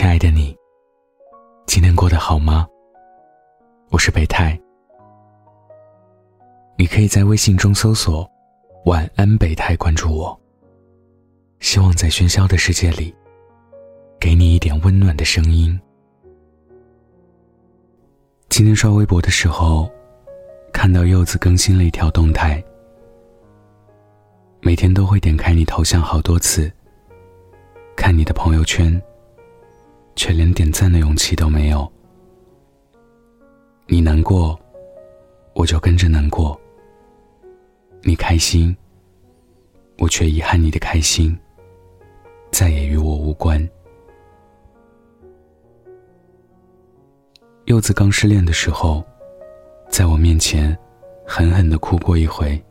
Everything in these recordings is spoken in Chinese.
亲爱的你，今天过得好吗？我是北太，你可以在微信中搜索“晚安北太”，关注我。希望在喧嚣的世界里，给你一点温暖的声音。今天刷微博的时候，看到柚子更新了一条动态，每天都会点开你头像好多次，看你的朋友圈。却连点赞的勇气都没有。你难过，我就跟着难过；你开心，我却遗憾你的开心，再也与我无关。柚子刚失恋的时候，在我面前狠狠的哭过一回。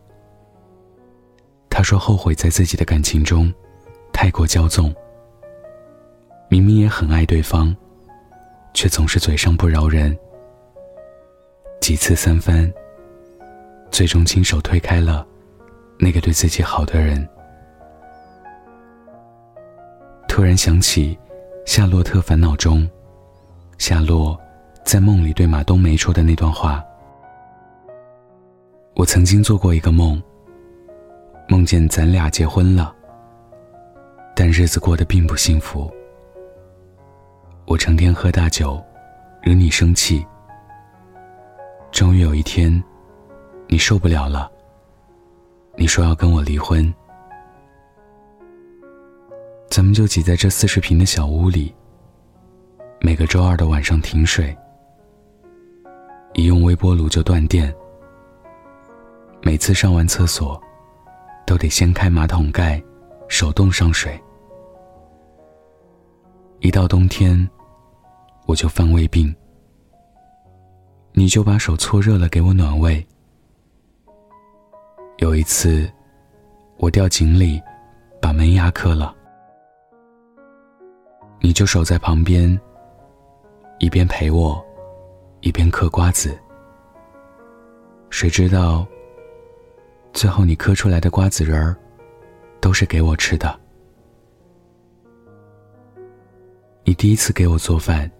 他说后悔在自己的感情中太过骄纵。明明也很爱对方，却总是嘴上不饶人。几次三番，最终亲手推开了那个对自己好的人。突然想起《夏洛特烦恼》中，夏洛在梦里对马冬梅说的那段话：“我曾经做过一个梦，梦见咱俩结婚了，但日子过得并不幸福。”我成天喝大酒，惹你生气。终于有一天，你受不了了。你说要跟我离婚，咱们就挤在这四十平的小屋里。每个周二的晚上停水，一用微波炉就断电。每次上完厕所，都得掀开马桶盖，手动上水。一到冬天。我就犯胃病，你就把手搓热了给我暖胃。有一次，我掉井里，把门牙磕了，你就守在旁边，一边陪我，一边嗑瓜子。谁知道，最后你嗑出来的瓜子仁儿，都是给我吃的。你第一次给我做饭。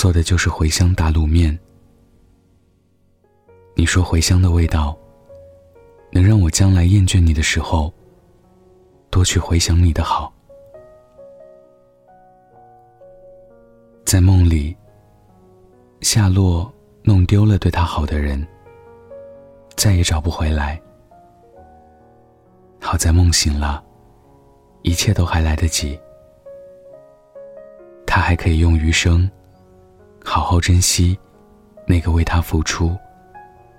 做的就是茴香打卤面。你说茴香的味道，能让我将来厌倦你的时候，多去回想你的好。在梦里，夏洛弄丢了对他好的人，再也找不回来。好在梦醒了，一切都还来得及，他还可以用余生。好好珍惜那个为他付出、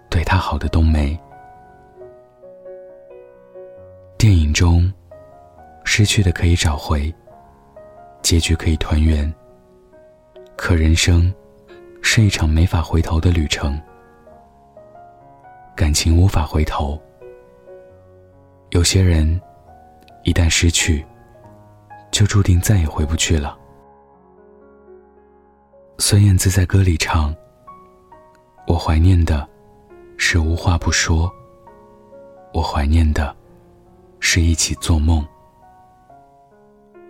对他好的冬梅。电影中，失去的可以找回，结局可以团圆。可人生是一场没法回头的旅程，感情无法回头。有些人一旦失去，就注定再也回不去了。孙燕姿在歌里唱：“我怀念的，是无话不说。我怀念的，是一起做梦。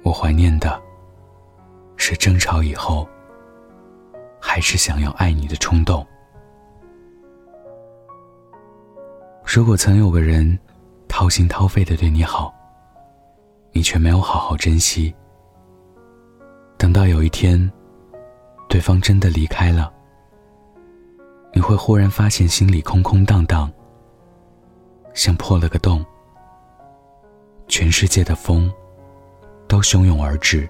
我怀念的，是争吵以后，还是想要爱你的冲动。如果曾有个人，掏心掏肺的对你好，你却没有好好珍惜，等到有一天。”对方真的离开了，你会忽然发现心里空空荡荡，像破了个洞，全世界的风都汹涌而至。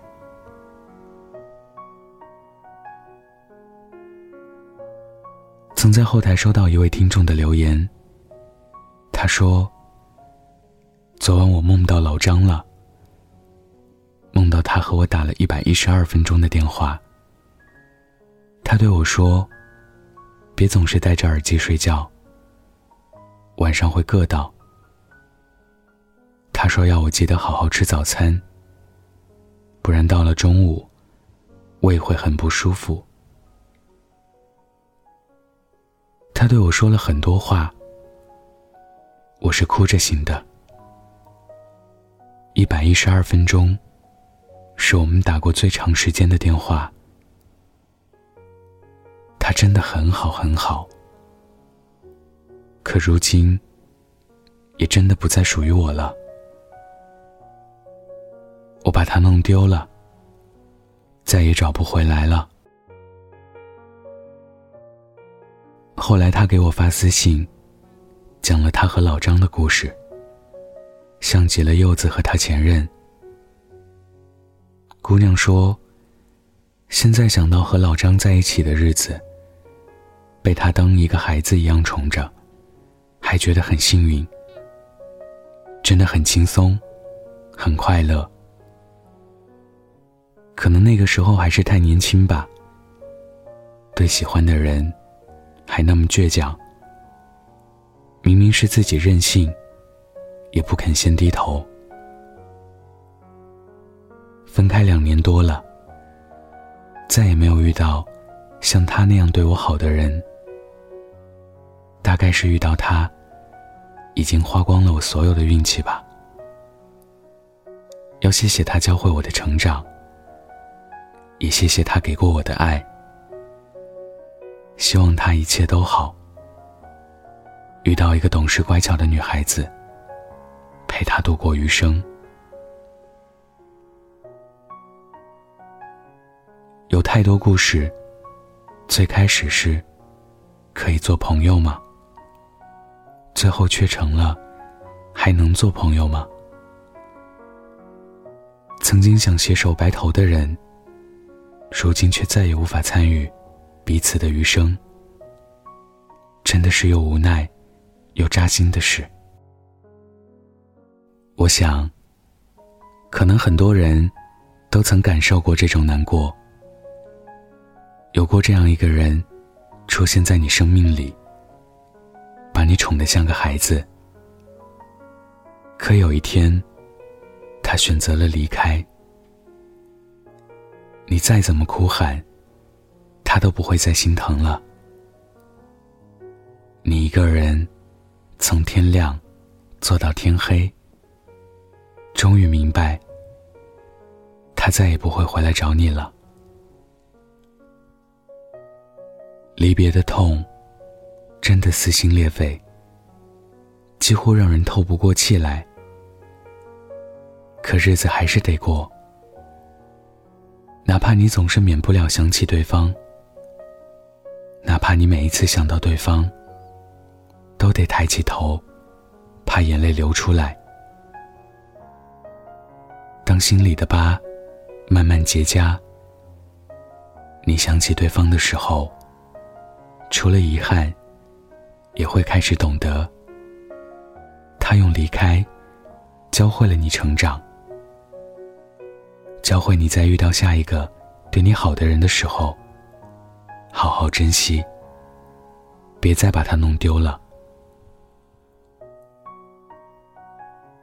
曾在后台收到一位听众的留言，他说：“昨晚我梦到老张了，梦到他和我打了一百一十二分钟的电话。”他对我说：“别总是戴着耳机睡觉，晚上会硌到。”他说：“要我记得好好吃早餐，不然到了中午，胃会很不舒服。”他对我说了很多话，我是哭着醒的。一百一十二分钟，是我们打过最长时间的电话。他真的很好很好，可如今也真的不再属于我了。我把他弄丢了，再也找不回来了。后来他给我发私信，讲了他和老张的故事，像极了柚子和他前任。姑娘说：“现在想到和老张在一起的日子。”被他当一个孩子一样宠着，还觉得很幸运，真的很轻松，很快乐。可能那个时候还是太年轻吧，对喜欢的人还那么倔强。明明是自己任性，也不肯先低头。分开两年多了，再也没有遇到像他那样对我好的人。大概是遇到他，已经花光了我所有的运气吧。要谢谢他教会我的成长，也谢谢他给过我的爱。希望他一切都好，遇到一个懂事乖巧的女孩子，陪他度过余生。有太多故事，最开始是，可以做朋友吗？最后却成了，还能做朋友吗？曾经想携手白头的人，如今却再也无法参与彼此的余生，真的是又无奈又扎心的事。我想，可能很多人都曾感受过这种难过，有过这样一个人出现在你生命里。把你宠得像个孩子，可有一天，他选择了离开。你再怎么哭喊，他都不会再心疼了。你一个人，从天亮做到天黑，终于明白，他再也不会回来找你了。离别的痛。真的撕心裂肺，几乎让人透不过气来。可日子还是得过，哪怕你总是免不了想起对方，哪怕你每一次想到对方，都得抬起头，怕眼泪流出来。当心里的疤慢慢结痂，你想起对方的时候，除了遗憾。也会开始懂得，他用离开，教会了你成长，教会你在遇到下一个对你好的人的时候，好好珍惜，别再把他弄丢了。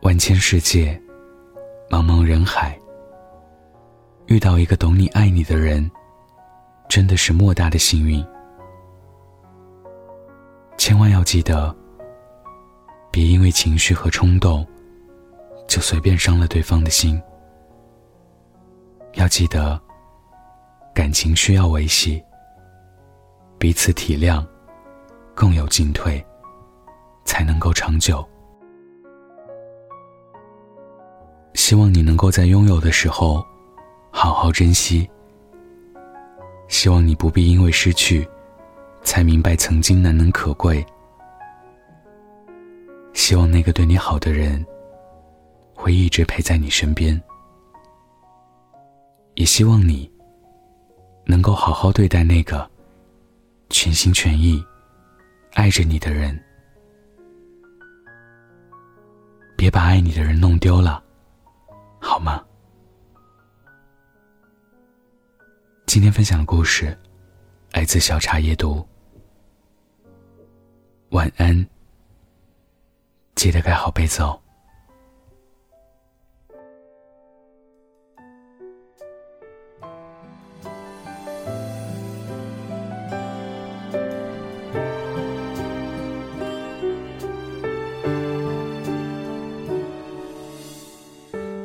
万千世界，茫茫人海，遇到一个懂你、爱你的人，真的是莫大的幸运。千万要记得，别因为情绪和冲动，就随便伤了对方的心。要记得，感情需要维系，彼此体谅，共有进退，才能够长久。希望你能够在拥有的时候，好好珍惜。希望你不必因为失去。才明白曾经难能可贵。希望那个对你好的人会一直陪在你身边，也希望你能够好好对待那个全心全意爱着你的人，别把爱你的人弄丢了，好吗？今天分享的故事来自小茶夜读。晚安。记得盖好被子哦。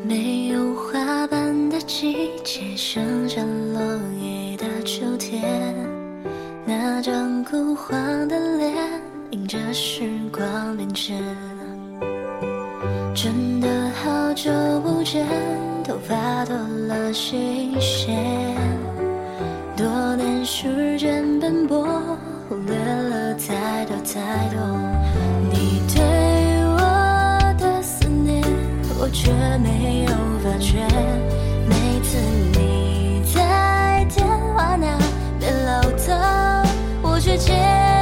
没有花瓣的季节剩下落叶的秋天那张枯黄的脸迎着时光变迁，真的好久不见，头发多了新鲜。多年时间奔波，忽略了太多太多。你对我的思念，我却没有发觉。每次你在电话那边唠叨，我却接。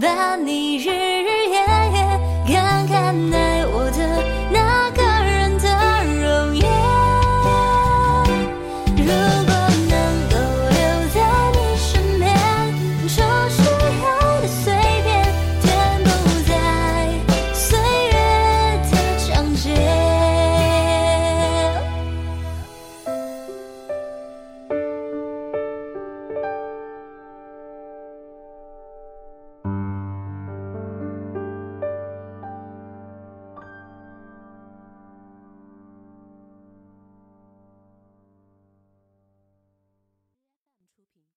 把你日